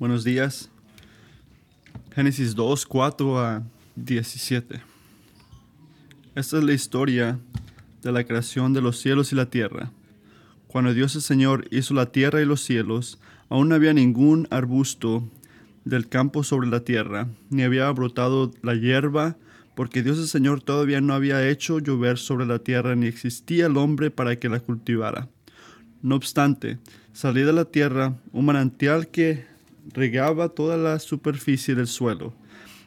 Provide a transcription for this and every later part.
Buenos días. Génesis 2, 4 a 17. Esta es la historia de la creación de los cielos y la tierra. Cuando Dios el Señor hizo la tierra y los cielos, aún no había ningún arbusto del campo sobre la tierra, ni había brotado la hierba, porque Dios el Señor todavía no había hecho llover sobre la tierra, ni existía el hombre para que la cultivara. No obstante, salía de la tierra un manantial que regaba toda la superficie del suelo.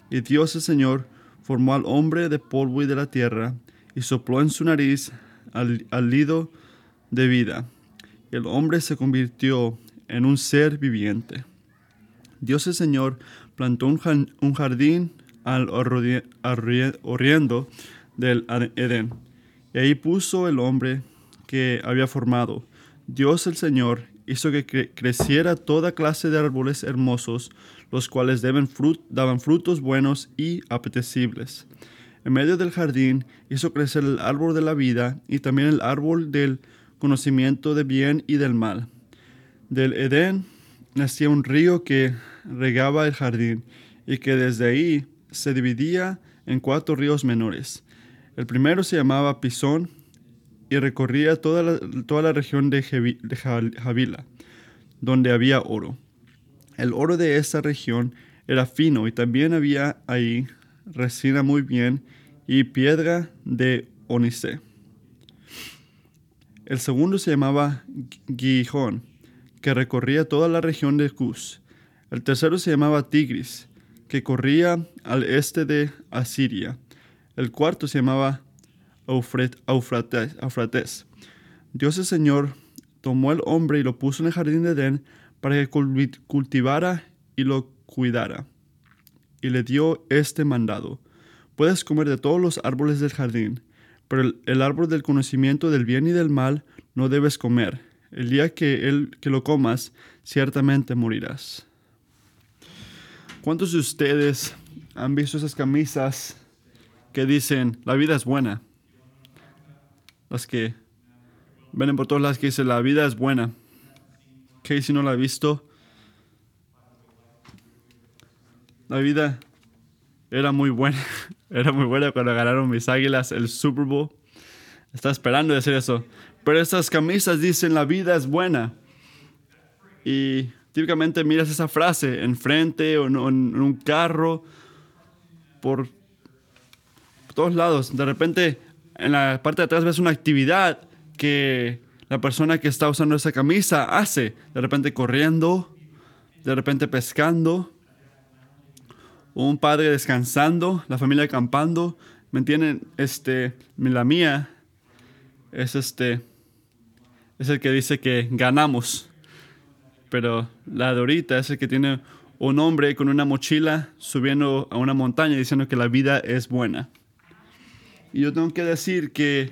Y Dios el Señor formó al hombre de polvo y de la tierra, y sopló en su nariz al, lido de vida. El hombre se convirtió en un ser viviente. Dios el Señor plantó un jardín al oriendo del Edén, y ahí puso el hombre que había formado. Dios el Señor hizo que creciera toda clase de árboles hermosos, los cuales daban frutos buenos y apetecibles. En medio del jardín hizo crecer el árbol de la vida y también el árbol del conocimiento de bien y del mal. Del Edén nacía un río que regaba el jardín y que desde ahí se dividía en cuatro ríos menores. El primero se llamaba Pisón y recorría toda la, toda la región de, Javila, donde había oro. El oro de esa región era fino y también había ahí resina muy bien y piedra de onice. El segundo se llamaba Gijón, que recorría toda la región de Cus. El tercero se llamaba Tigris, que corría al este de Asiria. El cuarto se llamaba Dios el Señor tomó al hombre y lo puso en el jardín de Edén para que cultivara y lo cuidara. Y le dio este mandado. Puedes comer de todos los árboles del jardín, pero el, el, árbol del conocimiento del bien y del mal no debes comer. El día que, el, que lo comas, ciertamente morirás. ¿Cuántos de ustedes han visto esas camisas que dicen, la vida es buena? Las que ven por todas las que dicen la vida es buena. si no la ha visto. La vida era muy buena. Era muy buena cuando ganaron mis águilas el Super Bowl. Estaba esperando decir eso. Pero esas camisas dicen la vida es buena. Y típicamente miras esa frase enfrente o en un carro, por todos lados. De repente en la parte de atrás ves una actividad que la persona que está usando esa camisa hace. De repente corriendo, de repente pescando, un padre descansando, la familia acampando. ¿Me entienden? Este, la mía es este, es el que dice que ganamos. Pero la de ahorita es el que tiene un hombre con una mochila subiendo a una montaña diciendo que la vida es buena. Y yo tengo que decir que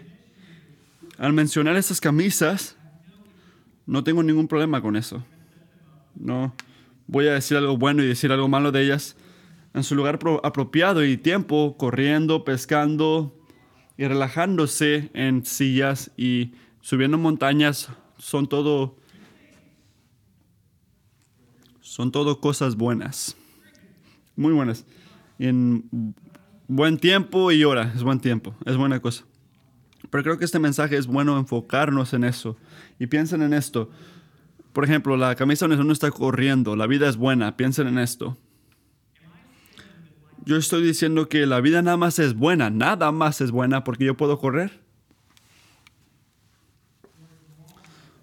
al mencionar esas camisas, no tengo ningún problema con eso. No voy a decir algo bueno y decir algo malo de ellas. En su lugar apropiado y tiempo, corriendo, pescando y relajándose en sillas y subiendo montañas, son todo son todo cosas buenas. Muy buenas. En buen tiempo y hora, es buen tiempo, es buena cosa. Pero creo que este mensaje es bueno enfocarnos en eso. Y piensen en esto. Por ejemplo, la camisa donde uno está corriendo, la vida es buena, piensen en esto. Yo estoy diciendo que la vida nada más es buena, nada más es buena porque yo puedo correr.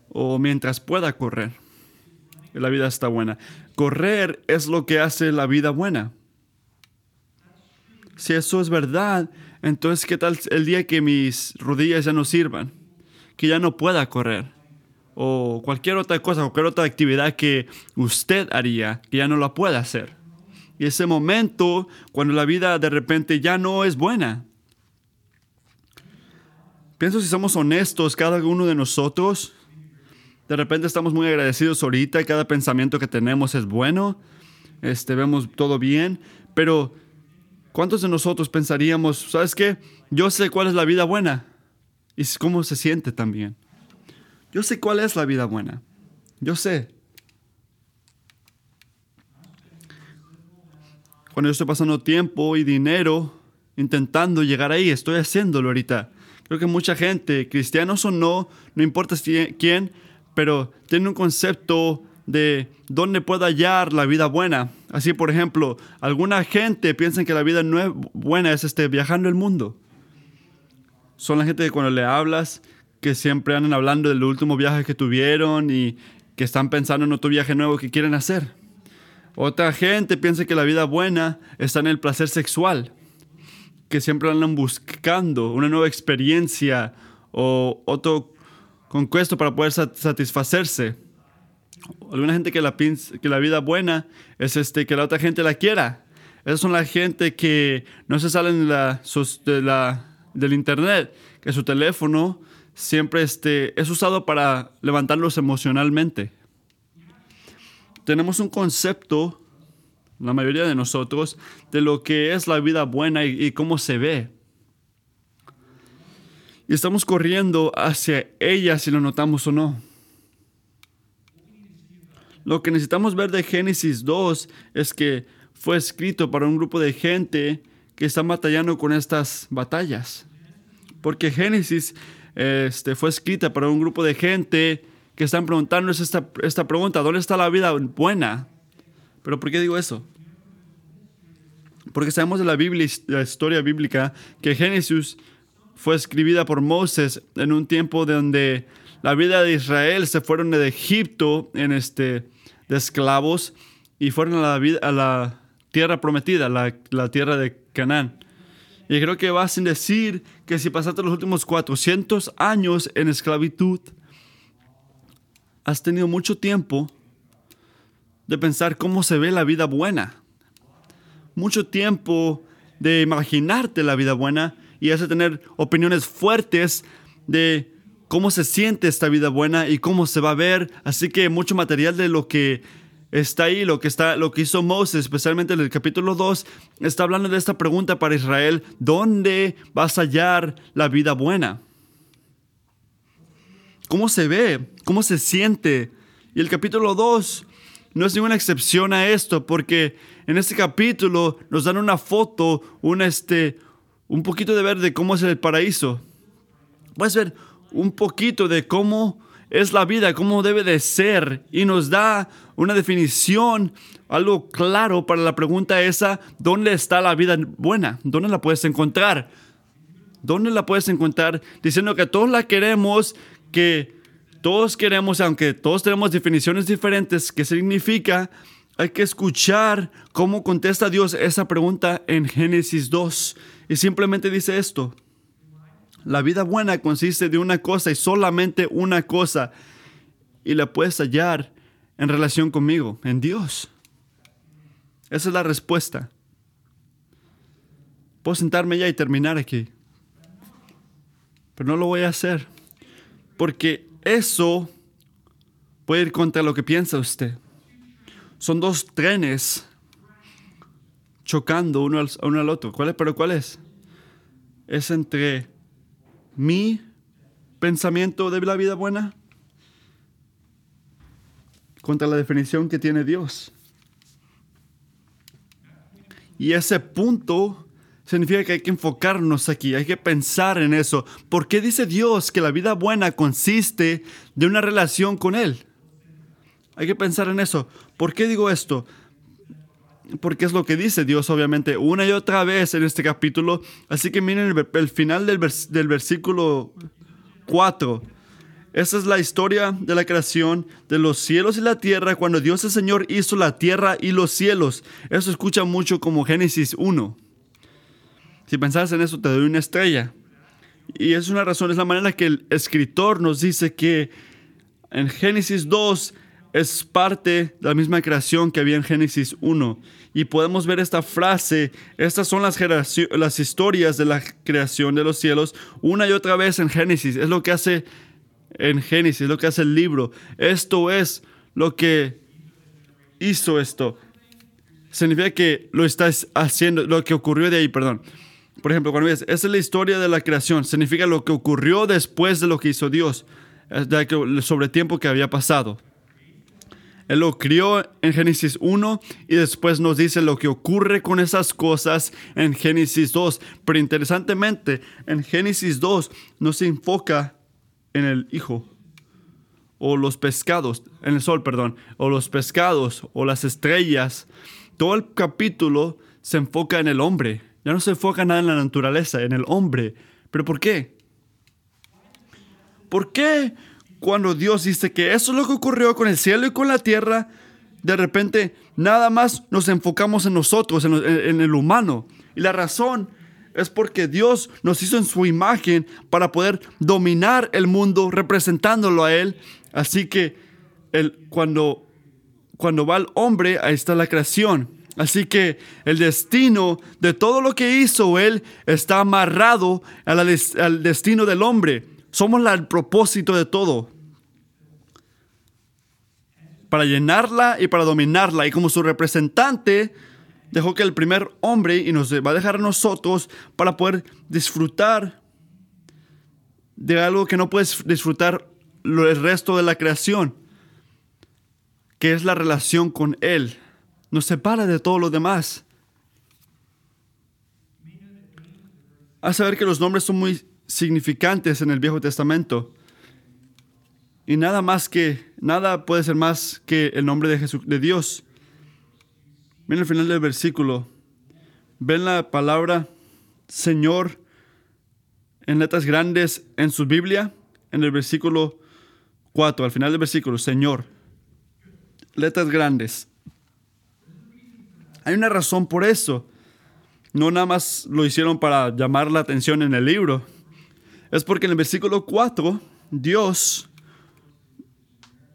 O mientras pueda correr. La vida está buena. Correr es lo que hace la vida buena. Si eso es verdad, entonces ¿qué tal el día que mis rodillas ya no sirvan? Que ya no pueda correr. O cualquier otra cosa, cualquier otra actividad que usted haría, que ya no la pueda hacer. Y ese momento, cuando la vida de repente ya no es buena. Pienso si somos honestos, cada uno de nosotros, de repente estamos muy agradecidos ahorita, cada pensamiento que tenemos es bueno, este, vemos todo bien, pero ¿Cuántos de nosotros pensaríamos, sabes qué? Yo sé cuál es la vida buena y cómo se siente también. Yo sé cuál es la vida buena. Yo sé. cuando yo estoy pasando tiempo y dinero intentando llegar ahí, estoy haciéndolo ahorita. Creo que mucha gente, cristianos o no, no importa quién, pero tiene un concepto de dónde puedo hallar la vida buena. Así, por ejemplo, alguna gente piensa que la vida no buena es este, viajando el mundo. Son la gente que cuando le hablas, que siempre andan hablando del último viaje que tuvieron y que están pensando en otro viaje nuevo que quieren hacer. Otra gente piensa que la vida buena está en el placer sexual, que siempre andan buscando una nueva experiencia o otro conquesto para poder satisfacerse. Alguna gente que la, que la vida buena es este, que la otra gente la quiera. Esas son la gente que no se salen de la, de la, del internet, que su teléfono siempre este, es usado para levantarlos emocionalmente. Tenemos un concepto, la mayoría de nosotros, de lo que es la vida buena y, cómo se ve. Y estamos corriendo hacia ella si lo notamos o no. Lo que necesitamos ver de Génesis 2 es que fue escrito para un grupo de gente que está batallando con estas batallas. Porque Génesis este, fue escrita para un grupo de gente que están preguntándose esta, esta pregunta, ¿dónde está la vida buena? Pero ¿por qué digo eso? Porque sabemos de la Biblia, la historia bíblica, que Génesis fue escribida por Moisés en un tiempo donde la vida de Israel se fueron de Egipto en este, de esclavos y fueron a la, vida, a la tierra prometida, la, la tierra de Canaán. Y creo que va sin decir que si pasaste los últimos 400 años en esclavitud, has tenido mucho tiempo de pensar cómo se ve la vida buena. Mucho tiempo de imaginarte la vida buena y has de tener opiniones fuertes de cómo se siente esta vida buena y cómo se va a ver. Así que mucho material de lo que está ahí, lo que, está, lo que hizo Moses, especialmente en el capítulo 2, está hablando de esta pregunta para Israel, ¿dónde vas a hallar la vida buena? ¿Cómo se ve? ¿Cómo se siente? Y el capítulo 2 no es ninguna excepción a esto, porque en este capítulo nos dan una foto, un, este, un poquito de ver de cómo es el paraíso. Puedes ver un poquito de cómo es la vida, cómo debe de ser, y nos da una definición, algo claro para la pregunta esa, ¿dónde está la vida buena? ¿Dónde la puedes encontrar? ¿Dónde la puedes encontrar? Diciendo que todos la queremos, que todos queremos, aunque todos tenemos definiciones diferentes, ¿qué significa? Hay que escuchar cómo contesta Dios esa pregunta en Génesis 2. Y simplemente dice esto. La vida buena consiste de una cosa y solamente una cosa. Y la puedes hallar en relación conmigo, en Dios? Esa es la respuesta. Puedo sentarme ya y terminar aquí. Pero no lo voy a hacer. Porque eso puede ir contra lo que piensa usted. Son dos trenes chocando uno al, uno al otro. ¿Cuál es? ¿Pero cuál es? Es entre mi pensamiento de la vida buena contra la definición que tiene Dios. Y ese punto significa que hay que enfocarnos aquí, hay que pensar en eso. ¿Por qué dice Dios que la vida buena consiste de una relación con Él? Hay que pensar en eso. ¿Por qué digo esto? Porque es lo que dice Dios, obviamente, una y otra vez en este capítulo. Así que miren el, final del, del versículo 4. Esa es la historia de la creación de los cielos y la tierra cuando Dios el Señor hizo la tierra y los cielos. Eso escucha mucho como Génesis 1. Si pensás en eso, te doy una estrella. Y es una razón, es la manera que el escritor nos dice que en Génesis 2 es parte de la misma creación que había en Génesis 1. Y podemos ver esta frase, estas son las, las historias de la creación de los cielos, una y otra vez en Génesis. Es lo que hace en Génesis, lo que hace el libro. Esto es lo que hizo esto. Significa que lo estás haciendo, lo que ocurrió de ahí, perdón. Por ejemplo, cuando ves, esa es la historia de la creación, significa lo que ocurrió después de lo que hizo Dios, sobre el tiempo que había pasado. Él lo crió en Génesis 1 y después nos dice lo que ocurre con esas cosas en Génesis 2. Pero interesantemente, en Génesis 2 no se enfoca en el Hijo o los pescados, en el sol, perdón, o los pescados o las estrellas. Todo el capítulo se enfoca en el hombre. Ya no se enfoca nada en la naturaleza, en el hombre. ¿Pero por qué? ¿Por qué cuando Dios dice que eso es lo que ocurrió con el cielo y con la tierra, de repente nada más nos enfocamos en nosotros, en, el humano? Y la razón es porque Dios nos hizo en su imagen para poder dominar el mundo representándolo a Él. Así que el, cuando, cuando va el hombre, ahí está la creación. Así que el destino de todo lo que hizo Él está amarrado al destino del hombre. Somos el propósito de todo. Para llenarla y para dominarla. Y como su representante, dejó que el primer hombre y nos va a dejar a nosotros para poder disfrutar de algo que no puedes disfrutar el resto de la creación, que es la relación con Él. Nos separa de todo lo demás. A saber que los nombres son muy significantes en el Viejo Testamento. Y nada más que, nada puede ser más que el nombre de, Jesús, de Dios. Miren el final del versículo. Ven la palabra Señor en letras grandes en su Biblia, en el versículo 4, al final del versículo, Señor. Letras grandes. Hay una razón por eso. No nada más lo hicieron para llamar la atención en el libro. Es porque en el versículo 4, Dios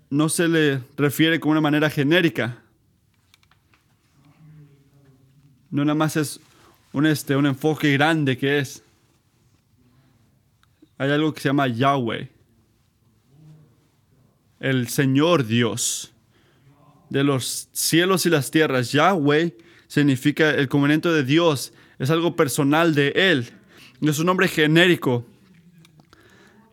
no se le refiere con una manera genérica. no nada más es un, este, un enfoque grande que es. Hay algo que se llama Yahweh, el Señor Dios de los cielos y las tierras. Yahweh significa el conveniente de Dios, es algo personal de Él, no es un nombre genérico.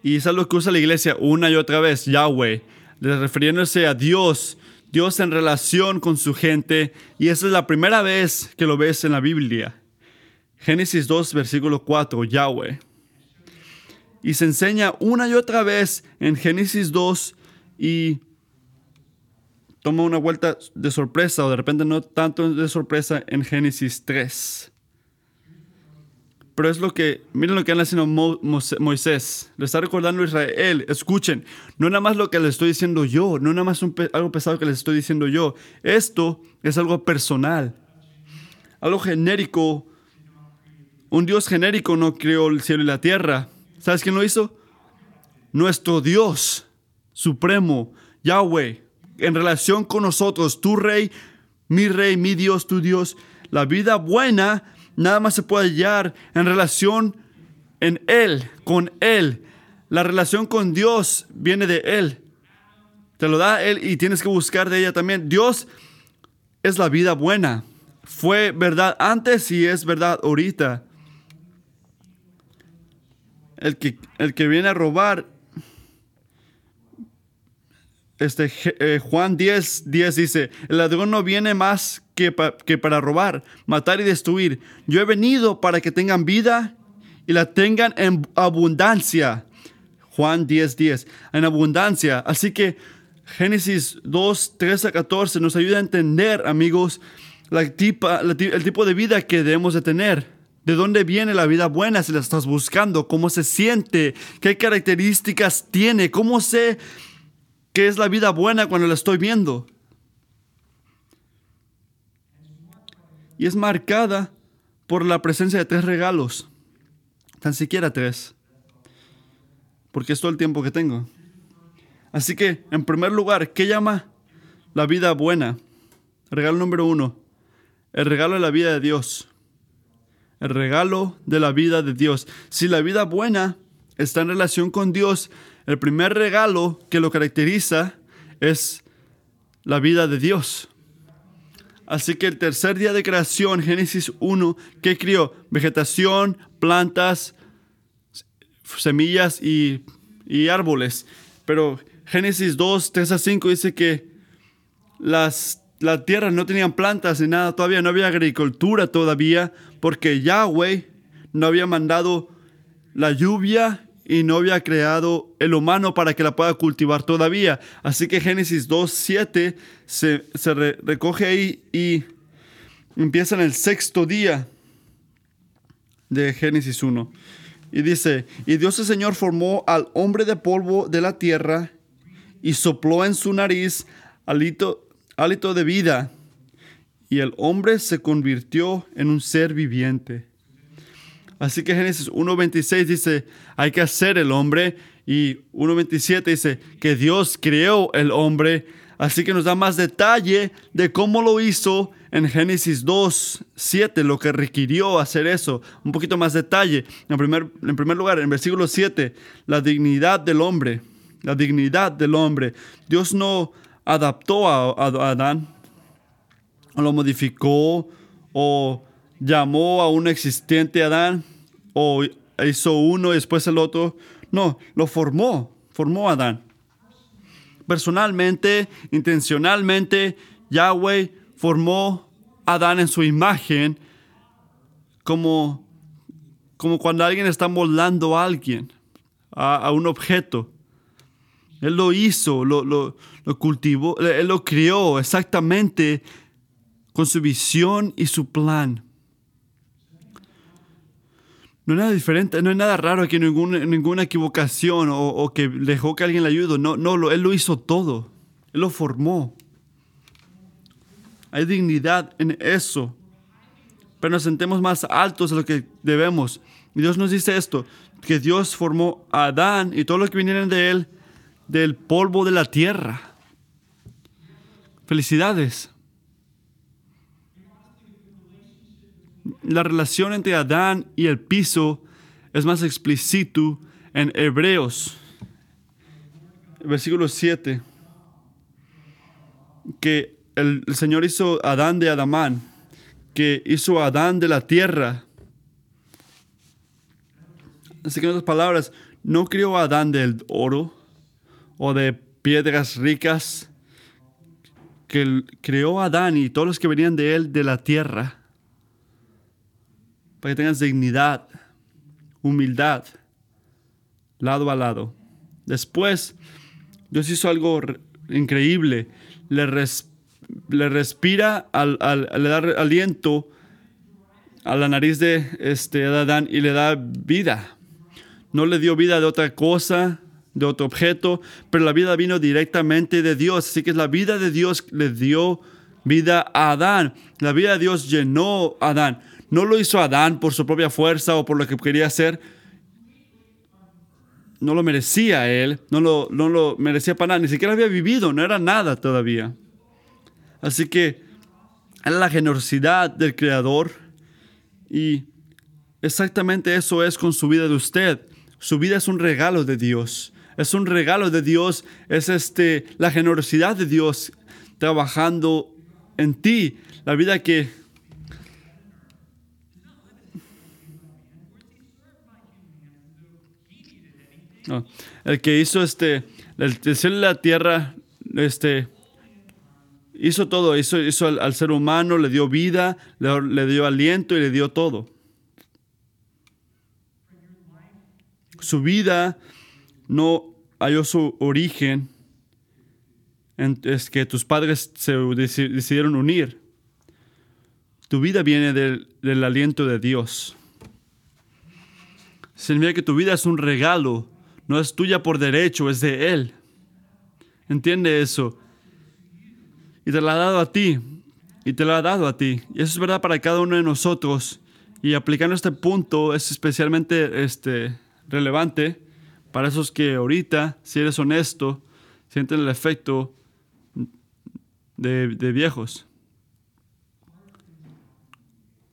Y es algo que usa la iglesia una y otra vez, Yahweh, refiriéndose a Dios Dios en relación con su gente y esa es la primera vez que lo ves en la Biblia. Génesis 2, versículo 4, Yahweh. Y se enseña una y otra vez en Génesis 2 y toma una vuelta de sorpresa o de repente no tanto de sorpresa en Génesis 3. Pero es lo que, miren lo que han haciendo Moisés. Le está recordando a Israel. Escuchen, no nada más lo que les estoy diciendo yo, no nada más algo pesado que les estoy diciendo yo. Esto es algo personal, algo genérico. Un Dios genérico no creó el cielo y la tierra. ¿Sabes quién lo hizo? Nuestro Dios supremo, Yahweh, en relación con nosotros, tu rey, mi rey, mi Dios, tu Dios. La vida buena nada más se puede hallar en relación en Él, con Él. La relación con Dios viene de Él. Te lo da Él y tienes que buscar de ella también. Dios es la vida buena. Fue verdad antes y es verdad ahorita. El que, el que viene a robar este, eh, Juan 10, 10 dice, el ladrón no viene más que, que, para robar, matar y destruir. Yo he venido para que tengan vida y la tengan en abundancia. Juan 10, 10, en abundancia. Así que Génesis 2, 13 a 14 nos ayuda a entender, amigos, la tipa, el tipo de vida que debemos de tener. ¿De dónde viene la vida buena si la estás buscando? ¿Cómo se siente? ¿Qué características tiene? ¿Cómo se ¿Qué es la vida buena cuando la estoy viendo? Y es marcada por la presencia de tres regalos. Tan siquiera tres. Porque es todo el tiempo que tengo. Así que, en primer lugar, ¿qué llama la vida buena? Regalo número uno. El regalo de la vida de Dios. El regalo de la vida de Dios. Si la vida buena está en relación con Dios, el primer regalo que lo caracteriza es la vida de Dios. Así que el tercer día de creación, Génesis 1, ¿qué crió? Vegetación, plantas, semillas y, árboles. Pero Génesis 2, 3 a 5 dice que las, la tierra no tenían plantas ni nada todavía, no había agricultura todavía, porque Yahweh no había mandado la lluvia y no había creado el humano para que la pueda cultivar todavía. Así que Génesis 2.7 se, se recoge ahí y empieza en el sexto día de Génesis 1. Y dice, y Dios el Señor formó al hombre de polvo de la tierra y sopló en su nariz hálito, hálito de vida. Y el hombre se convirtió en un ser viviente. Así que Génesis 1.26 dice, hay que hacer el hombre. Y 1.27 dice que Dios creó el hombre. Así que nos da más detalle de cómo lo hizo en Génesis 2, 7, lo que requirió hacer eso. Un poquito más detalle. En primer, en primer lugar, en versículo 7, la dignidad del hombre. La dignidad del hombre. Dios no adaptó a, a Adán, o lo modificó, o llamó a un existente Adán, o hizo uno y después el otro. No, lo formó, formó a Adán. Personalmente, intencionalmente, Yahweh formó a Adán en su imagen como, como cuando alguien está moldando a alguien, a, un objeto. Él lo hizo, lo, lo, lo, cultivó, él lo crió exactamente con su visión y su plan. No hay nada diferente, no hay nada raro aquí, ninguna, equivocación o, que dejó que alguien le ayude. No, no, él lo hizo todo. Él lo formó. Hay dignidad en eso. Pero nos sentemos más altos de lo que debemos. Y Dios nos dice esto, que Dios formó a Adán y todo lo que vinieron de él del polvo de la tierra. Felicidades. La relación entre Adán y el piso es más explícito en Hebreos, versículo 7, que el, Señor hizo Adán de Adamán, que hizo Adán de la tierra. Así que en otras palabras, no crió a Adán del oro o de piedras ricas, que creó Adán y todos los que venían de él de la tierra, para que tengas dignidad, humildad, lado a lado. Después, Dios hizo algo increíble, le respetó le respira, al, le da aliento a la nariz de este, Adán y le da vida. No le dio vida de otra cosa, de otro objeto, pero la vida vino directamente de Dios. Así que la vida de Dios le dio vida a Adán. La vida de Dios llenó a Adán. No lo hizo Adán por su propia fuerza o por lo que quería hacer. No lo merecía él, no lo, no lo merecía para nada, ni siquiera había vivido, no era nada todavía. Así que es la generosidad del Creador y exactamente eso es con su vida de usted. Su vida es un regalo de Dios. Es un regalo de Dios, es este la generosidad de Dios trabajando en ti, la vida que el que hizo este el cielo y la tierra este hizo todo, hizo, hizo al, ser humano, le dio vida, le, dio aliento y le dio todo. Su vida no halló su origen en, es que tus padres se decidieron unir. Tu vida viene del, del aliento de Dios. Significa que tu vida es un regalo, no es tuya por derecho, es de Él. ¿Entiende eso? y te la ha dado a ti, y te la ha dado a ti. Y eso es verdad para cada uno de nosotros. Y aplicando este punto es especialmente este, relevante para esos que ahorita, si eres honesto, sienten el efecto de, de viejos.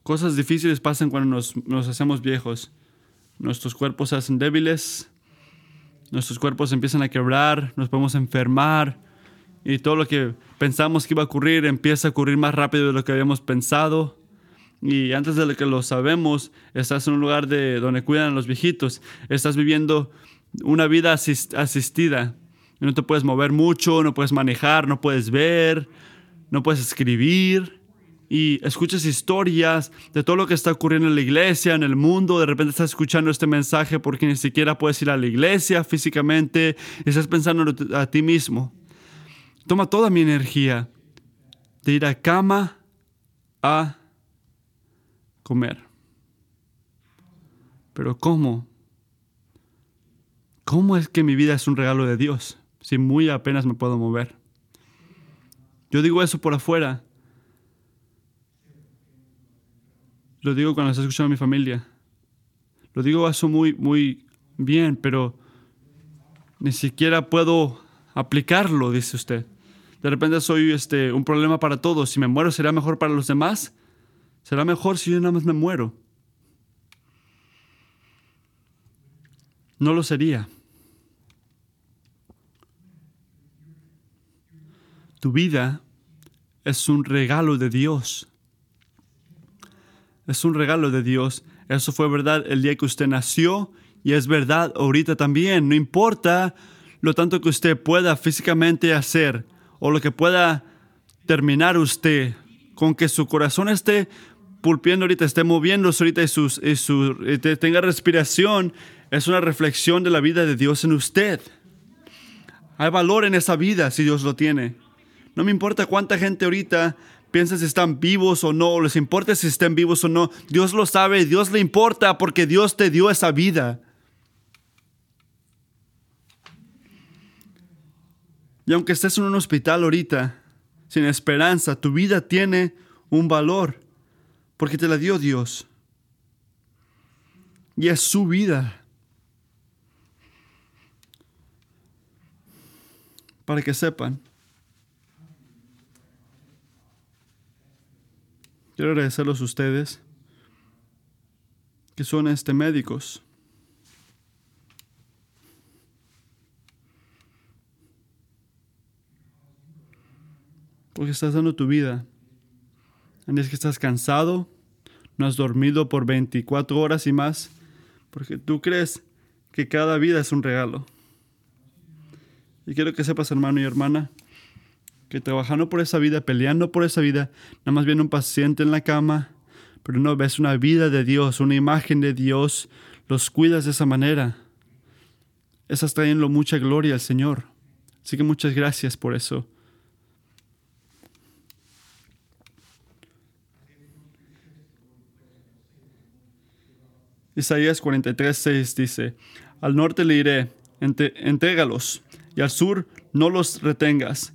Cosas difíciles pasan cuando nos, nos hacemos viejos. Nuestros cuerpos se hacen débiles, nuestros cuerpos empiezan a quebrar, nos podemos enfermar, y todo lo que pensamos que iba a ocurrir empieza a ocurrir más rápido de lo que habíamos pensado. Y antes de que lo sabemos, estás en un lugar de, donde cuidan a los viejitos. Estás viviendo una vida asistida. No te puedes mover mucho, no puedes manejar, no puedes ver, no puedes escribir y escuchas historias de todo lo que está ocurriendo en la iglesia, en el mundo, de repente estás escuchando este mensaje porque ni siquiera puedes ir a la iglesia físicamente, estás pensando a ti mismo. Toma toda mi energía de ir a cama a comer. Pero ¿cómo? ¿Cómo es que mi vida es un regalo de Dios si muy apenas me puedo mover? Yo digo eso por afuera. Lo digo cuando está escuchando a mi familia. Lo digo eso muy, muy bien, pero ni siquiera puedo aplicarlo, dice usted. De repente soy este, un problema para todos. Si me muero, ¿será mejor para los demás? ¿Será mejor si yo nada más me muero? No lo sería. Tu vida es un regalo de Dios. Es un regalo de Dios. Eso fue verdad el día que usted nació y es verdad ahorita también. No importa lo tanto que usted pueda físicamente hacer o lo que pueda terminar usted, con que su corazón esté pulpiendo ahorita, esté moviéndose ahorita y, sus, y su, tenga respiración, es una reflexión de la vida de Dios en usted. Hay valor en esa vida si Dios lo tiene. No me importa cuánta gente ahorita piensa si están vivos o no, les importa si estén vivos o no. Dios lo sabe, Dios le importa porque Dios te dio esa vida. Y aunque estés en un hospital ahorita, sin esperanza, tu vida tiene un valor, porque te la dio Dios. Y es su vida. Para que sepan. Quiero agradecerlos a ustedes que son este médicos. porque estás dando tu vida. Es que estás cansado, no has dormido por 24 horas y más, porque tú crees que cada vida es un regalo. Y quiero que sepas, hermano y hermana, que trabajando por esa vida, peleando por esa vida, nada más viene un paciente en la cama, pero no ves una vida de Dios, una imagen de Dios, los cuidas de esa manera. Estás trayendo mucha gloria al Señor. Así que muchas gracias por eso. Isaías 43, 6 dice, al norte le iré, entrégalos, y al sur no los retengas.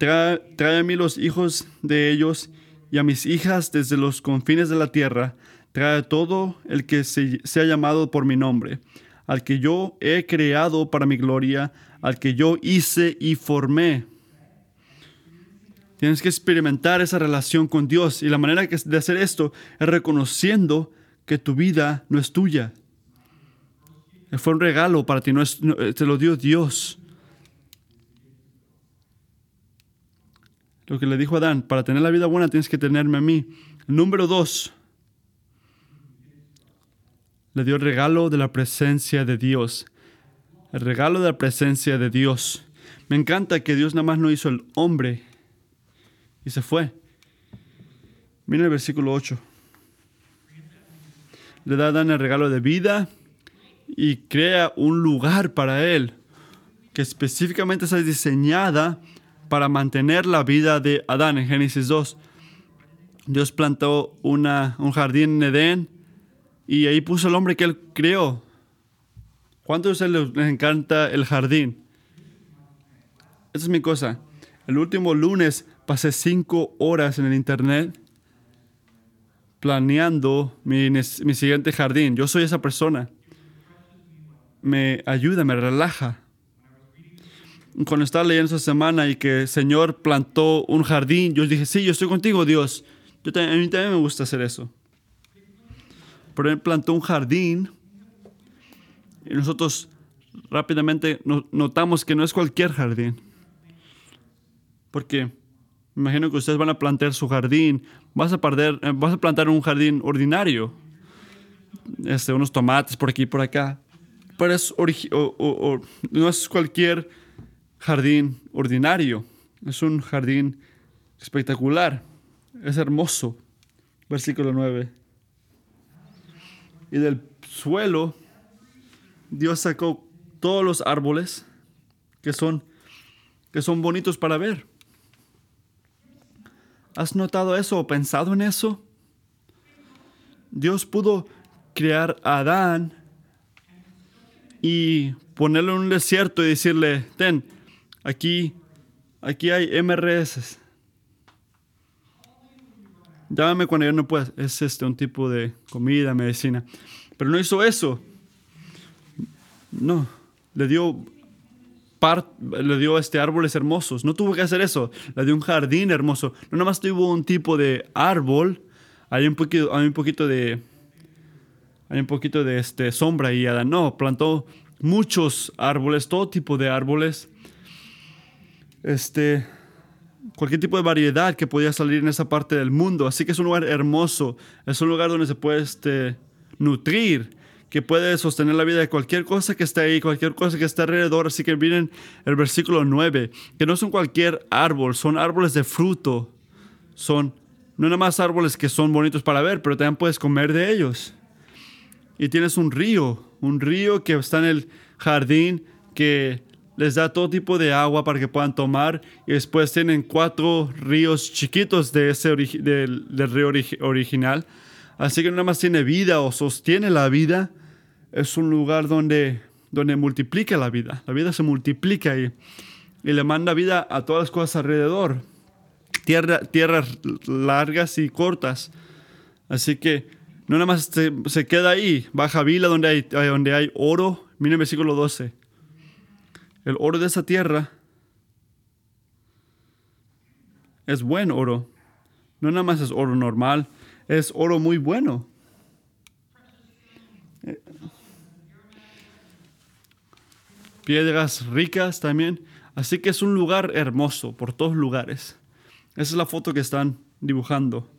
Trae, a mí los hijos de ellos y a mis hijas desde los confines de la tierra. Trae a todo el que se, sea llamado por mi nombre, al que yo he creado para mi gloria, al que yo hice y formé. Tienes que experimentar esa relación con Dios y la manera de hacer esto es reconociendo que tu vida no es tuya. Fue un regalo para ti, no es, te lo dio Dios. Lo que le dijo Adán, para tener la vida buena tienes que tenerme a mí. Número dos, le dio el regalo de la presencia de Dios. El regalo de la presencia de Dios. Me encanta que Dios nada más no hizo el hombre y se fue. Mira el versículo 8 le da a Adán el regalo de vida y crea un lugar para él que específicamente está diseñada para mantener la vida de Adán en Génesis 2. Dios plantó una, un jardín en Edén y ahí puso el hombre que él creó. ¿Cuántos de ustedes les encanta el jardín? Esa es mi cosa. El último lunes pasé cinco horas en el internet planeando mi, mi siguiente jardín. Yo soy esa persona. Me ayuda, me relaja. Cuando estaba leyendo esa semana y que el Señor plantó un jardín, yo dije, sí, yo estoy contigo, Dios. Yo a mí también me gusta hacer eso. Pero Él plantó un jardín y nosotros rápidamente notamos que no es cualquier jardín. Porque imagino que ustedes van a plantar su jardín vas a, perder, eh, vas a plantar un jardín ordinario, este, unos tomates por aquí y por acá, pero es no es cualquier jardín ordinario, es un jardín espectacular, es hermoso. Versículo 9. Y del suelo Dios sacó todos los árboles que son, que son bonitos para ver. ¿Has notado eso o pensado en eso? Dios pudo crear a Adán y ponerlo en un desierto y decirle, ten, aquí, aquí hay MRS. Llámame cuando yo no pueda. Es este un tipo de comida, medicina. Pero no hizo eso. No. Le dio le dio este árboles hermosos. No tuvo que hacer eso. Le dio un jardín hermoso. No nada más tuvo un tipo de árbol. Hay un poquito, hay un poquito de hay un poquito de este, sombra y Adán no, plantó muchos árboles, todo tipo de árboles. Este, cualquier tipo de variedad que podía salir en esa parte del mundo. Así que es un lugar hermoso, es un lugar donde se puede este, nutrir, que puede sostener la vida de cualquier cosa que esté ahí, cualquier cosa que esté alrededor. Así que miren el versículo 9, que no son cualquier árbol, son árboles de fruto. Son no nada más árboles que son bonitos para ver, pero también puedes comer de ellos y tienes un río, un río que está en el jardín que les da todo tipo de agua para que puedan tomar y después tienen cuatro ríos chiquitos de ese del, río original. Así que nada más tiene vida o sostiene la vida, es un lugar donde, donde multiplica la vida. La vida se multiplica y, y le manda vida a todas las cosas alrededor. Tierra, tierras largas y cortas. Así que no nada más se, queda ahí, baja Vila donde hay, donde hay oro. Miren versículo 12. El oro de esa tierra es buen oro. No nada más es oro normal, es oro muy bueno. Piedras ricas también. Así que es un lugar hermoso por todos lugares. Esa es la foto que están dibujando.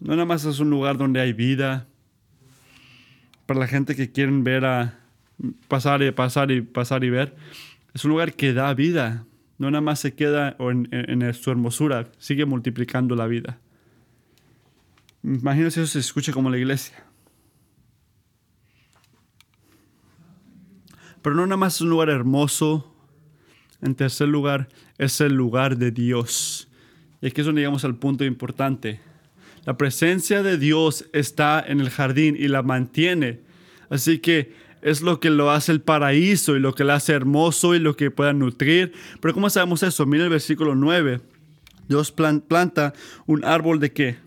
No nada más es un lugar donde hay vida. Para la gente que quieren ver a pasar y pasar y pasar y ver. Es un lugar que da vida. No nada más se queda en, su hermosura, sigue multiplicando la vida. Imagino si eso se escucha como la iglesia. Pero no nada más es un lugar hermoso. En tercer lugar, es el lugar de Dios. Y aquí es donde llegamos al punto importante. La presencia de Dios está en el jardín y la mantiene. Así que es lo que lo hace el paraíso y lo que lo hace hermoso y lo que pueda nutrir. Pero ¿cómo sabemos eso? Mira el versículo 9. Dios planta un árbol de qué?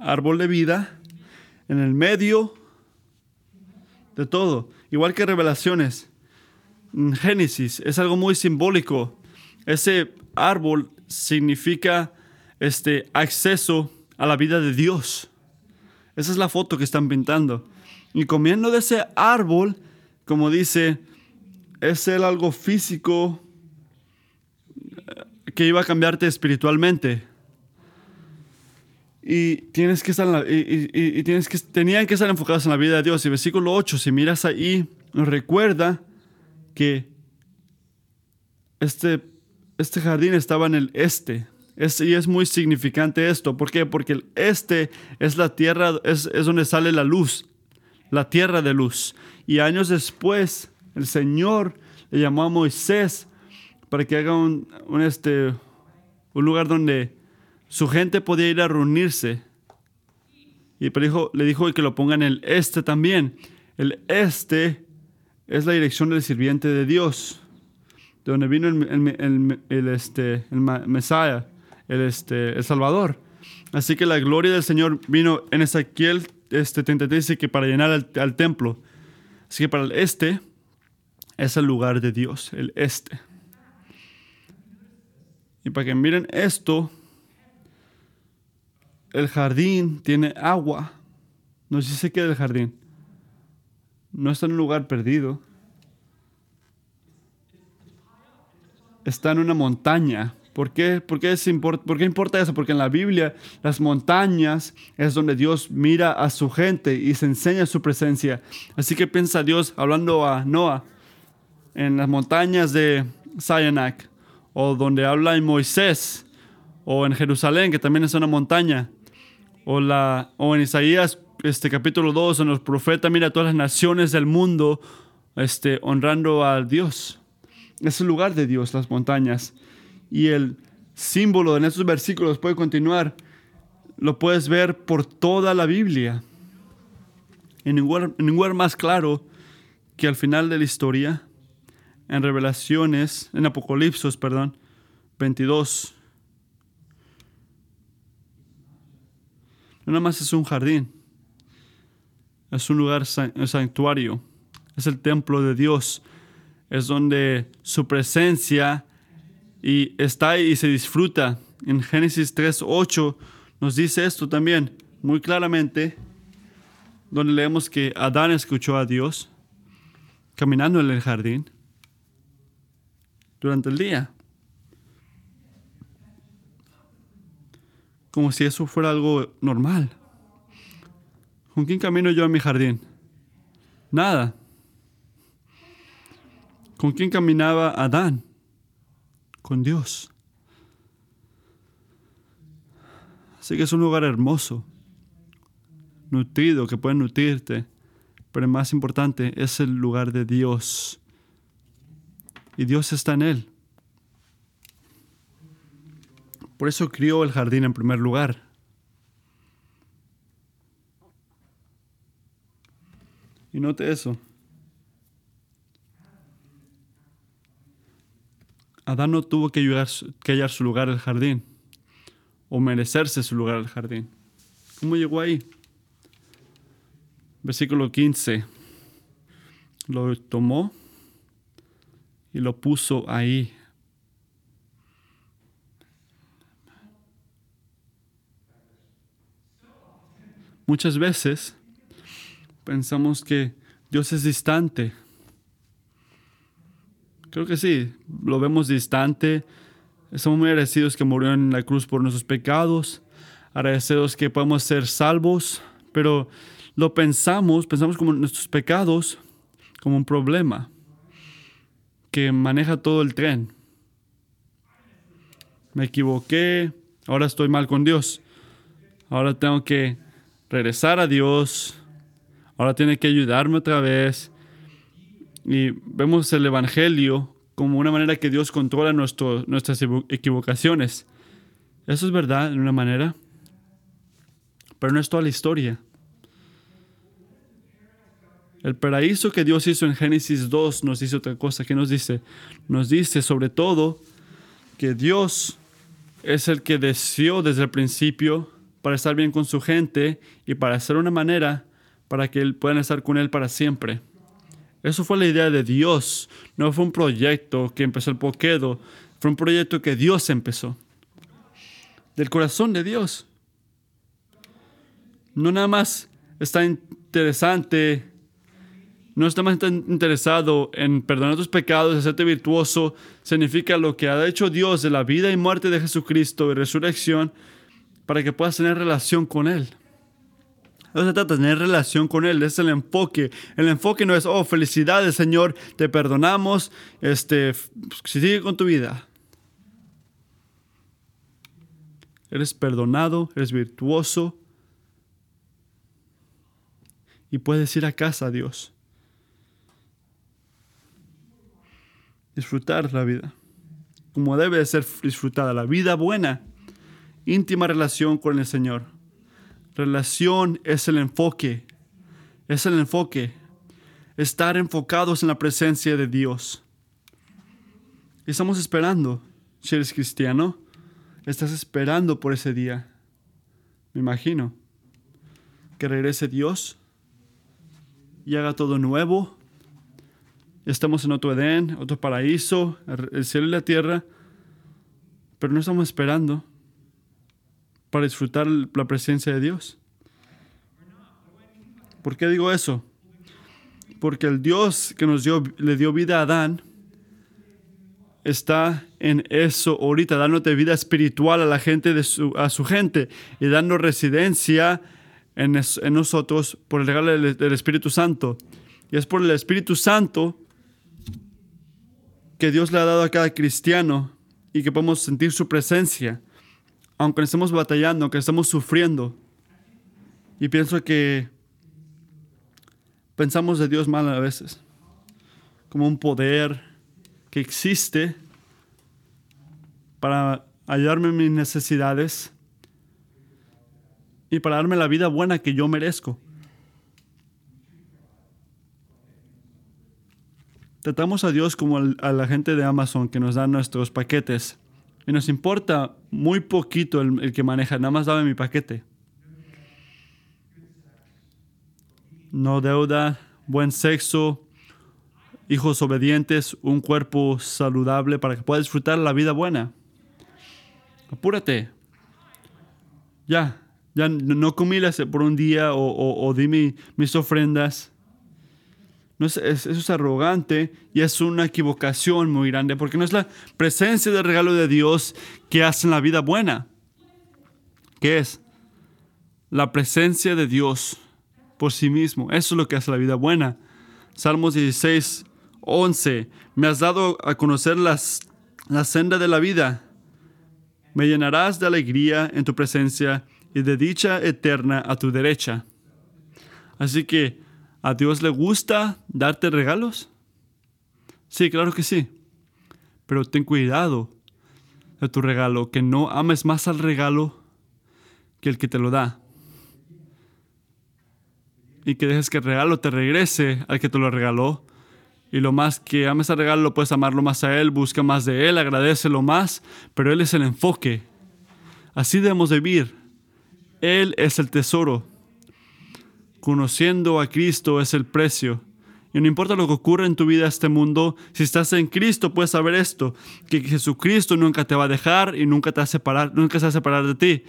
Árbol de vida en el medio de todo. Igual que revelaciones. En Génesis es algo muy simbólico. Ese árbol significa este acceso a la vida de Dios. Esa es la foto que están pintando. Y comiendo de ese árbol, como dice, es el algo físico eh, que iba a cambiarte espiritualmente. Y tienes que estar y, tienes que, tenían que estar enfocados en la vida de Dios. Y versículo 8, si miras ahí, recuerda que este, este jardín estaba en el este. Es, y es muy significante esto. ¿Por qué? Porque el este es la tierra, es, donde sale la luz, la tierra de luz. Y años después, el Señor le llamó a Moisés para que haga un, este, un lugar donde su gente podía ir a reunirse. Y dijo, le dijo que lo ponga en el este también. El este es la dirección del sirviente de Dios, de donde vino el, el, este, el Mesías el, este, el Salvador. Así que la gloria del Señor vino en Ezequiel este, 33, dice que para llenar al, templo. Así que para el este es el lugar de Dios, el este. Y para que miren esto, el jardín tiene agua. No sé si se queda el jardín. No está en un lugar perdido. Está en una montaña. ¿Por qué, por, qué es ¿Por qué importa eso? Porque en la Biblia las montañas es donde Dios mira a su gente y se enseña su presencia. Así que piensa Dios hablando a Noah en las montañas de Sayanac o donde habla en Moisés o en Jerusalén, que también es una montaña, o, la, o en Isaías este, capítulo 2, en los profetas, mira todas las naciones del mundo este, honrando a Dios. Es el lugar de Dios, las montañas. Y el símbolo en estos versículos puede continuar, lo puedes ver por toda la Biblia. En ningún, lugar más claro que al final de la historia, en Revelaciones, en Apocalipsis, perdón, 22, no nada más es un jardín, es un lugar santuario, es el templo de Dios, es donde su presencia y está y se disfruta. En Génesis 3:8 nos dice esto también muy claramente, donde leemos que Adán escuchó a Dios caminando en el jardín durante el día. Como si eso fuera algo normal. ¿Con quién camino yo a mi jardín? Nada. ¿Con quién caminaba Adán? Con Dios. Así que es un lugar hermoso, nutrido, que puede nutrirte, pero más importante es el lugar de Dios. Y Dios está en él. Por eso crió el jardín en primer lugar. Y note eso. Adán no tuvo que, hallar su lugar el jardín o merecerse su lugar el jardín. ¿Cómo llegó ahí? Versículo 15. Lo tomó y lo puso ahí. Muchas veces pensamos que Dios es distante. Creo que sí, lo vemos distante. Estamos muy agradecidos que murió en la cruz por nuestros pecados, agradecidos que podemos ser salvos, pero lo pensamos, pensamos como nuestros pecados como un problema que maneja todo el tren. Me equivoqué, ahora estoy mal con Dios. Ahora tengo que regresar a Dios, ahora tiene que ayudarme otra vez. Y vemos el Evangelio como una manera que Dios controla nuestras equivocaciones. Eso es verdad en una manera, pero no es toda la historia. El paraíso que Dios hizo en Génesis 2 nos dice otra cosa. ¿Qué nos dice? Nos dice sobre todo que Dios es el que deseó desde el principio para estar bien con su gente y para hacer una manera para que puedan estar con Él para siempre. Eso fue la idea de Dios. No fue un proyecto que empezó el poquedo. Fue un proyecto que Dios empezó. Del corazón de Dios. No nada más está interesante, no está más interesado en perdonar tus pecados, hacerte virtuoso. Significa lo que ha hecho Dios de la vida y muerte de Jesucristo y resurrección para que puedas tener relación con Él. No se trata de tener relación con Él, es el enfoque. El enfoque no es, oh, felicidades Señor, te perdonamos, este, sigue con tu vida. Eres perdonado, eres virtuoso y puedes ir a casa, Dios. Disfrutar la vida, como debe de ser disfrutada, la vida buena, íntima relación con el Señor. Relación es el enfoque. Es el enfoque. Estar enfocados en la presencia de Dios. Estamos esperando. Si eres cristiano, estás esperando por ese día. Me imagino. Que regrese Dios y haga todo nuevo. Estamos en otro Edén, otro paraíso, el cielo y la tierra. Pero no estamos esperando para disfrutar la presencia de Dios. ¿Por qué digo eso? Porque el Dios que nos dio, le dio vida a Adán está en eso ahorita, dándote vida espiritual a la gente, de su, a su gente y dando residencia en, nosotros por el regalo del, del Espíritu Santo. Y es por el Espíritu Santo que Dios le ha dado a cada cristiano y que podemos sentir su presencia aunque estemos batallando, aunque estemos sufriendo. Y pienso que pensamos de Dios mal a veces, como un poder que existe para ayudarme en mis necesidades y para darme la vida buena que yo merezco. Tratamos a Dios como a la gente de Amazon que nos da nuestros paquetes y nos importa muy poquito el, que maneja, nada más dame mi paquete. No deuda, buen sexo, hijos obedientes, un cuerpo saludable para que puedas disfrutar la vida buena. Apúrate. Ya, ya no comílas por un día o, di mis ofrendas. No es, eso es arrogante y es una equivocación muy grande porque no es la presencia del regalo de Dios que hace la vida buena. ¿Qué es? La presencia de Dios por sí mismo. Eso es lo que hace la vida buena. Salmos 16, 11. Me has dado a conocer las, la senda de la vida. Me llenarás de alegría en tu presencia y de dicha eterna a tu derecha. Así que, ¿a Dios le gusta darte regalos? Sí, claro que sí. Pero ten cuidado de tu regalo, que no ames más al regalo que el que te lo da. Y que dejes que el regalo te regrese al que te lo regaló. Y lo más que ames al regalo, puedes amarlo más a Él, busca más de Él, agradecelo más, pero Él es el enfoque. Así debemos vivir él es el tesoro. Conociendo a Cristo es el precio. Y no importa lo que ocurra en tu vida, este mundo, si estás en Cristo, puedes saber esto, que Jesucristo nunca te va a dejar y nunca te va a separar, nunca se va a separar de ti.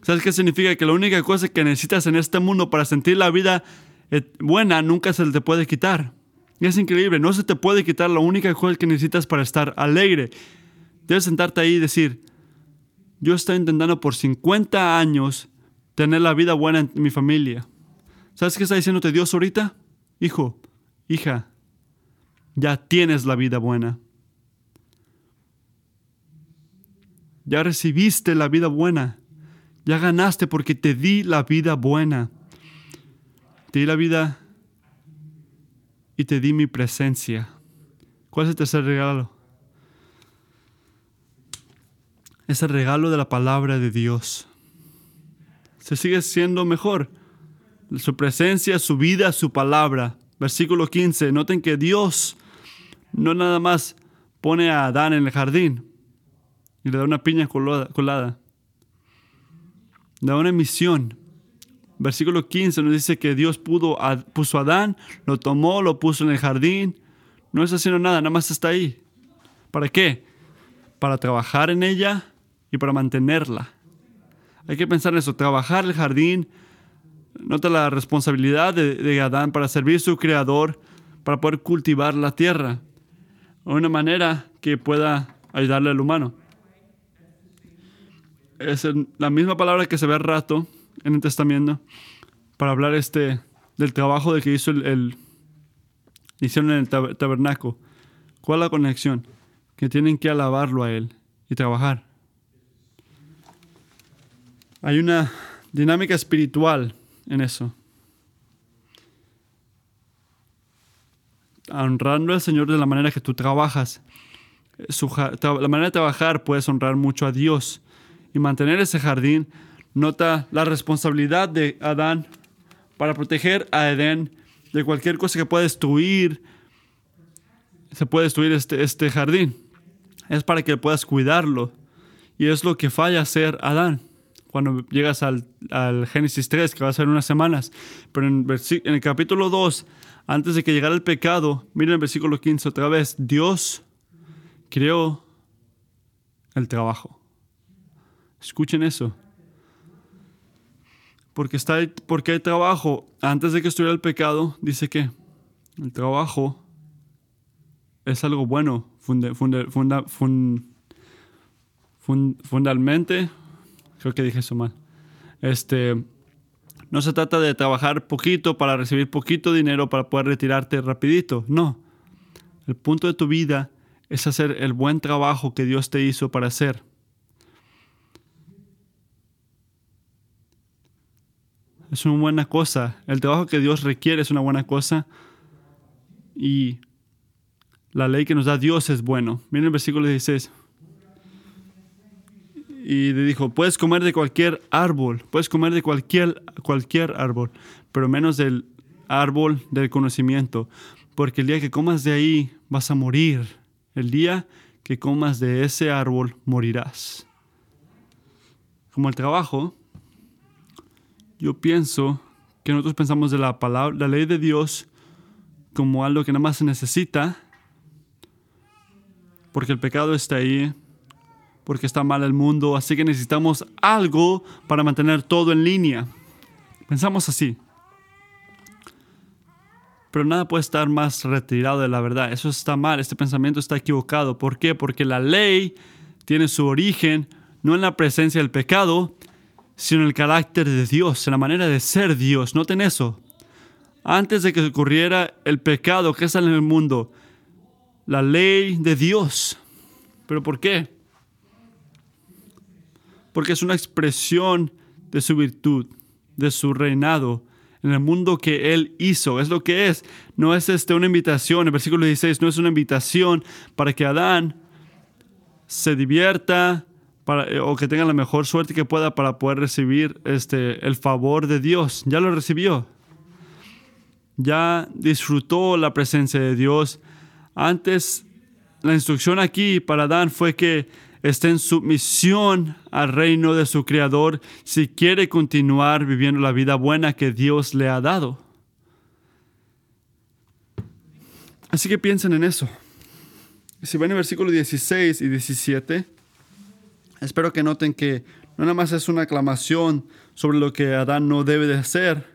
¿Sabes qué significa? Que la única cosa que necesitas en este mundo para sentir la vida eh, buena nunca se te puede quitar. Y es increíble, no se te puede quitar la única cosa que necesitas para estar alegre. Debes sentarte ahí y decir, yo estoy intentando por 50 años tener la vida buena en mi familia. ¿Sabes qué está diciéndote Dios ahorita? Hijo, hija, ya tienes la vida buena. Ya recibiste la vida buena. Ya ganaste porque te di la vida buena. Te di la vida y te di mi presencia. ¿Cuál es el tercer regalo? Es el regalo de la palabra de Dios se sigue siendo mejor. Su presencia, su vida, su palabra. Versículo 15. Noten que Dios no nada más pone a Adán en el jardín y le da una piña colada. Le da una misión. Versículo 15 nos dice que Dios pudo, puso a Adán, lo tomó, lo puso en el jardín. No está haciendo nada, nada más está ahí. ¿Para qué? Para trabajar en ella y para mantenerla. Hay que pensar en eso, trabajar el jardín. Nota la responsabilidad de, Adán para servir a su creador, para poder cultivar la tierra. De una manera que pueda ayudarle al humano. Es la misma palabra que se ve al rato en el Testamento para hablar este, del trabajo de que hizo el, hicieron en el tabernáculo. ¿Cuál es la conexión? Que tienen que alabarlo a Él y trabajar. Hay una dinámica espiritual en eso. Honrando al Señor de la manera que tú trabajas. la manera de trabajar puedes honrar mucho a Dios. Y mantener ese jardín nota la responsabilidad de Adán para proteger a Edén de cualquier cosa que pueda destruir. Se puede destruir este, este jardín. Es para que puedas cuidarlo. Y es lo que falla hacer Adán cuando llegas al, Génesis 3, que va a ser unas semanas. Pero en, en el capítulo 2, antes de que llegara el pecado, miren el versículo 15 otra vez, Dios creó el trabajo. Escuchen eso. Porque, está, porque hay trabajo. Antes de que estuviera el pecado, dice que el trabajo es algo bueno. fundamentalmente Creo que dije eso mal. Este, no se trata de trabajar poquito para recibir poquito dinero para poder retirarte rapidito. No. El punto de tu vida es hacer el buen trabajo que Dios te hizo para hacer. Es una buena cosa. El trabajo que Dios requiere es una buena cosa. Y la ley que nos da Dios es bueno. Miren el versículo 16. Y le dijo, puedes comer de cualquier árbol, puedes comer de cualquier, cualquier árbol, pero menos del árbol del conocimiento, porque el día que comas de ahí vas a morir. El día que comas de ese árbol morirás. Como el trabajo, yo pienso que nosotros pensamos de la palabra, la ley de Dios como algo que nada más se necesita porque el pecado está ahí, porque está mal el mundo, así que necesitamos algo para mantener todo en línea. Pensamos así. Pero nada puede estar más retirado de la verdad. Eso está mal, este pensamiento está equivocado. ¿Por qué? Porque la ley tiene su origen no en la presencia del pecado, sino en el carácter de Dios, en la manera de ser Dios. Noten eso. Antes de que ocurriera el pecado que está en el mundo, la ley de Dios. ¿Pero por qué? Porque es una expresión de su virtud, de su reinado en el mundo que Él hizo. Es lo que es. No es este una invitación. El versículo 16 no es una invitación para que Adán se divierta eh, o que tenga la mejor suerte que pueda para poder recibir este, el favor de Dios. Ya lo recibió. Ya disfrutó la presencia de Dios antes, la instrucción aquí para Adán fue que esté en sumisión al reino de su Creador si quiere continuar viviendo la vida buena que Dios le ha dado. Así que piensen en eso. Si ven el versículo 16 y 17, espero que noten que no nada más es una aclamación sobre lo que Adán no debe de hacer,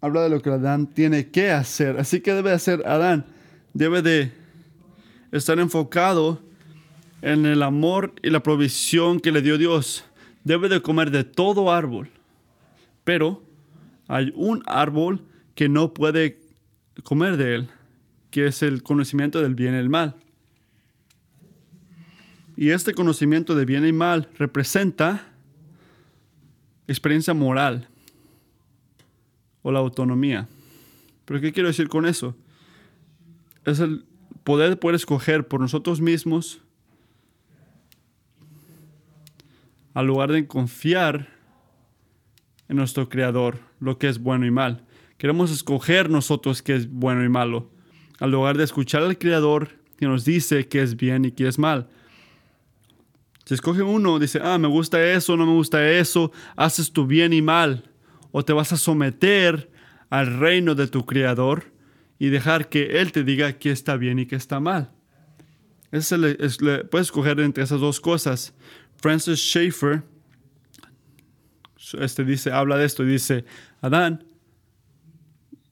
habla de lo que Adán tiene que hacer. Así que debe hacer Adán. Debe de estar enfocado en el amor y la provisión que le dio Dios. Debe de comer de todo árbol. Pero hay un árbol que no puede comer de él, que es el conocimiento del bien y el mal. Y este conocimiento de bien y mal representa experiencia moral o la autonomía. ¿Pero qué quiero decir con eso? Es el poder poder escoger por nosotros mismos al lugar de confiar en nuestro Creador lo que es bueno y mal. Queremos escoger nosotros qué es bueno y malo, al lugar de escuchar al Creador que nos dice qué es bien y qué es mal. Si escoge uno, dice, ah, me gusta eso, no me gusta eso, haces tu bien y mal o te vas a someter al reino de tu Creador y dejar que Él te diga qué está bien y qué está mal. Es puedes escoger entre esas dos cosas. Francis Schaeffer este dice, habla de esto y dice, Adán,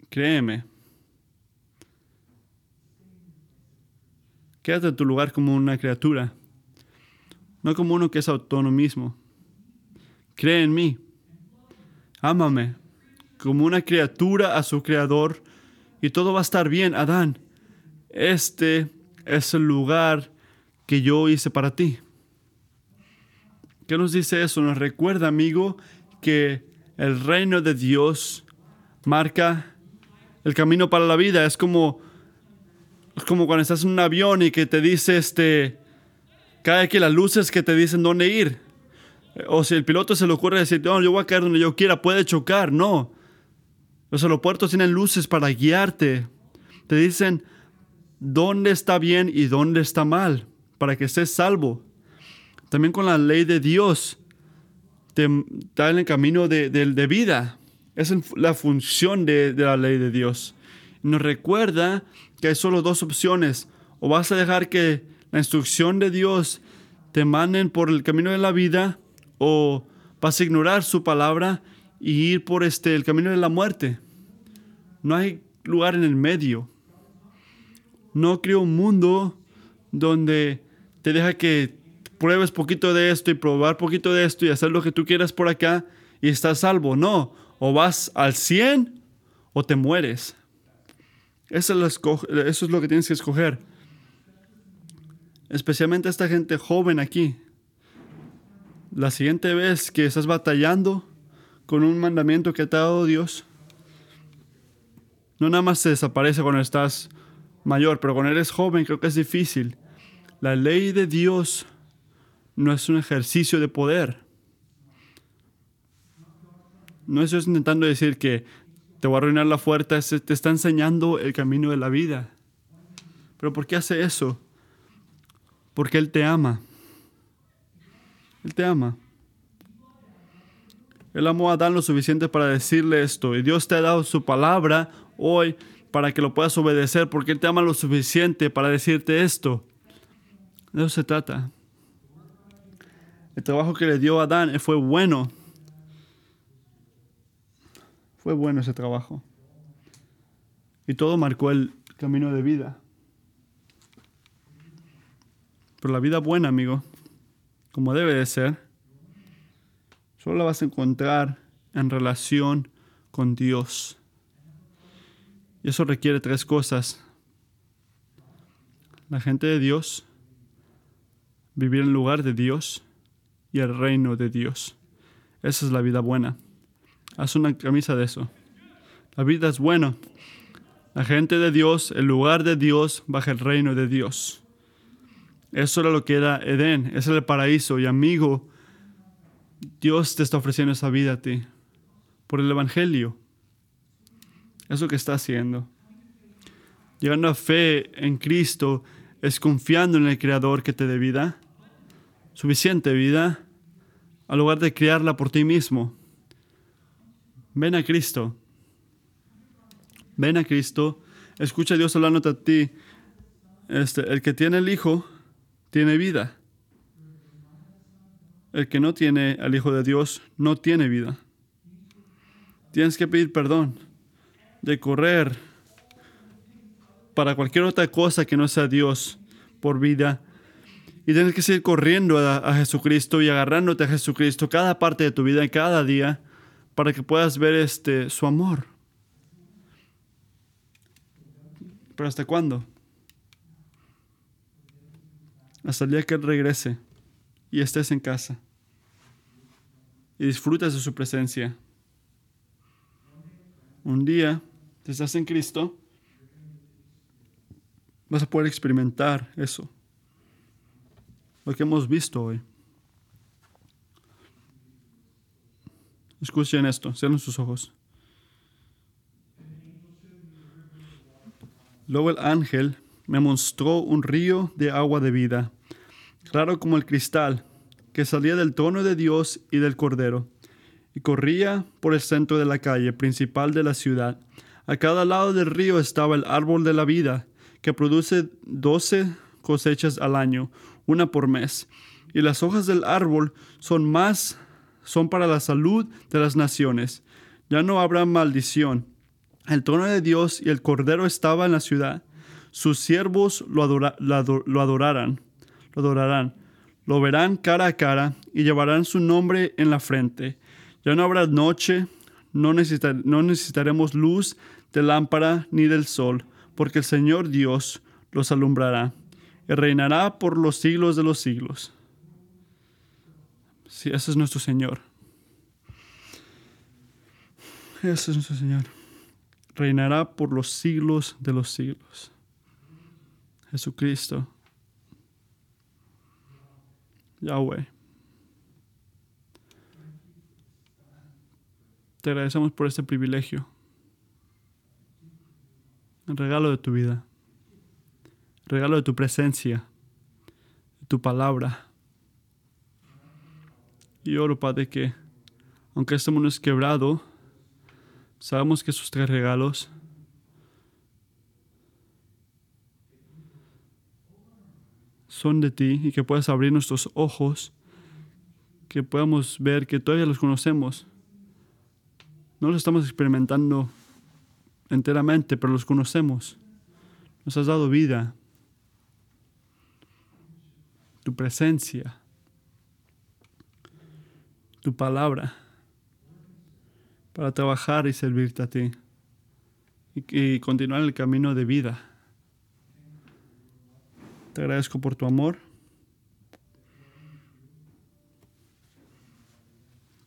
créeme, quédate en tu lugar como una criatura, no como uno que es autónomo mismo. Cree en mí. Ámame como una criatura a su creador y todo va a estar bien, Adán. Este es el lugar que yo hice para ti. ¿Qué nos dice eso? Nos recuerda, amigo, que el reino de Dios marca el camino para la vida. Es como, como cuando estás en un avión y que te dice, este, cae aquí las luces que te dicen dónde ir. O si el piloto se le ocurre decir, no, yo voy a caer donde yo quiera, puede chocar. No. Los aeropuertos tienen luces para guiarte. Te dicen dónde está bien y dónde está mal, para que estés salvo. También con la ley de Dios, te da en el camino de, de, vida. Es la función de, de la ley de Dios. Nos recuerda que hay solo dos opciones. O vas a dejar que la instrucción de Dios te manden por el camino de la vida o vas a ignorar su palabra y ir por este, el camino de la muerte. No hay lugar en el medio. No creo un mundo donde te deja que pruebes poquito de esto y probar poquito de esto y hacer lo que tú quieras por acá y estás salvo. No, o vas al 100 o te mueres. Eso es, eso es lo que tienes que escoger. Especialmente esta gente joven aquí la siguiente vez que estás batallando con un mandamiento que te ha dado Dios, no nada más se desaparece cuando estás mayor, pero cuando eres joven creo que es difícil. La ley de Dios no es un ejercicio de poder. No estoy intentando decir que te voy a arruinar la fuerza, te está enseñando el camino de la vida. Pero ¿por qué hace eso? Porque Él te ama. Él te ama. Él amó a Adán lo suficiente para decirle esto. Y Dios te ha dado su palabra hoy para que lo puedas obedecer, porque Él te ama lo suficiente para decirte esto. De eso se trata. El trabajo que le dio a Adán fue bueno. Fue bueno ese trabajo. Y todo marcó el camino de vida. Pero la vida buena, amigo, como debe de ser, solo la vas a encontrar en relación con Dios. Y eso requiere tres cosas. La gente de Dios, vivir en lugar de Dios y el reino de Dios. Esa es la vida buena. Haz una camisa de eso. La vida es buena. La gente de Dios, el lugar de Dios, bajo el reino de Dios. Eso era lo que era Edén, ese era el paraíso. Y amigo, Dios te está ofreciendo esa vida a ti por el Evangelio. Eso que está haciendo. Llegando a fe en Cristo es confiando en el Creador que te dé vida, suficiente vida, al lugar de crearla por ti mismo. Ven a Cristo. Ven a Cristo. Escucha a Dios hablando a ti. Este, el que tiene el Hijo tiene vida. El que no tiene al Hijo de Dios no tiene vida. Tienes que pedir perdón de correr para cualquier otra cosa que no sea Dios por vida. Y tienes que seguir corriendo a, Jesucristo y agarrándote a Jesucristo cada parte de tu vida, cada día, para que puedas ver este, su amor. ¿Pero hasta cuándo? Hasta el día que Él regrese y estés en casa. Y disfrutes de su presencia. Un día si estás en Cristo, vas a poder experimentar eso. Lo que hemos visto hoy. Escuchen esto, cierren sus ojos. Luego el ángel me mostró un río de agua de vida, claro como el cristal, que salía del trono de Dios y del Cordero, y corría por el centro de la calle principal de la ciudad a cada lado del río estaba el árbol de la vida, que produce doce cosechas al año, una por mes. Y las hojas del árbol son más, son para la salud de las naciones. Ya no habrá maldición. El trono de Dios y el Cordero estaba en la ciudad. Sus siervos lo, lo adorarán, lo adorarán. Lo verán cara a cara y llevarán su nombre en la frente. Ya no habrá noche, no, necesitaremos luz de lámpara ni del sol, porque el Señor Dios los alumbrará y reinará por los siglos de los siglos. Sí, ese es nuestro Señor. Ese es nuestro Señor. Reinará por los siglos de los siglos. Jesucristo. Yahweh. Te agradecemos por este privilegio el regalo de tu vida, regalo de tu presencia, de tu palabra. Y oro, Padre, que aunque este mundo es quebrado, sabemos que esos tres regalos son de ti y que puedas abrir nuestros ojos, que podamos ver que todavía los conocemos. No los estamos experimentando enteramente, pero los conocemos. Nos has dado vida, tu presencia, tu palabra, para trabajar y servirte a ti y, continuar el camino de vida. Te agradezco por tu amor.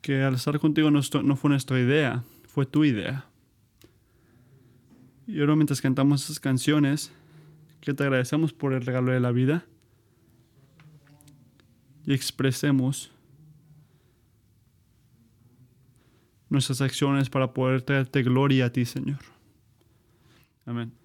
que al estar contigo no, fue nuestra idea, fue tu idea. Y ahora mientras cantamos esas canciones, que te agradecemos por el regalo de la vida y expresemos nuestras acciones para poder traerte gloria a ti, Señor. Amén.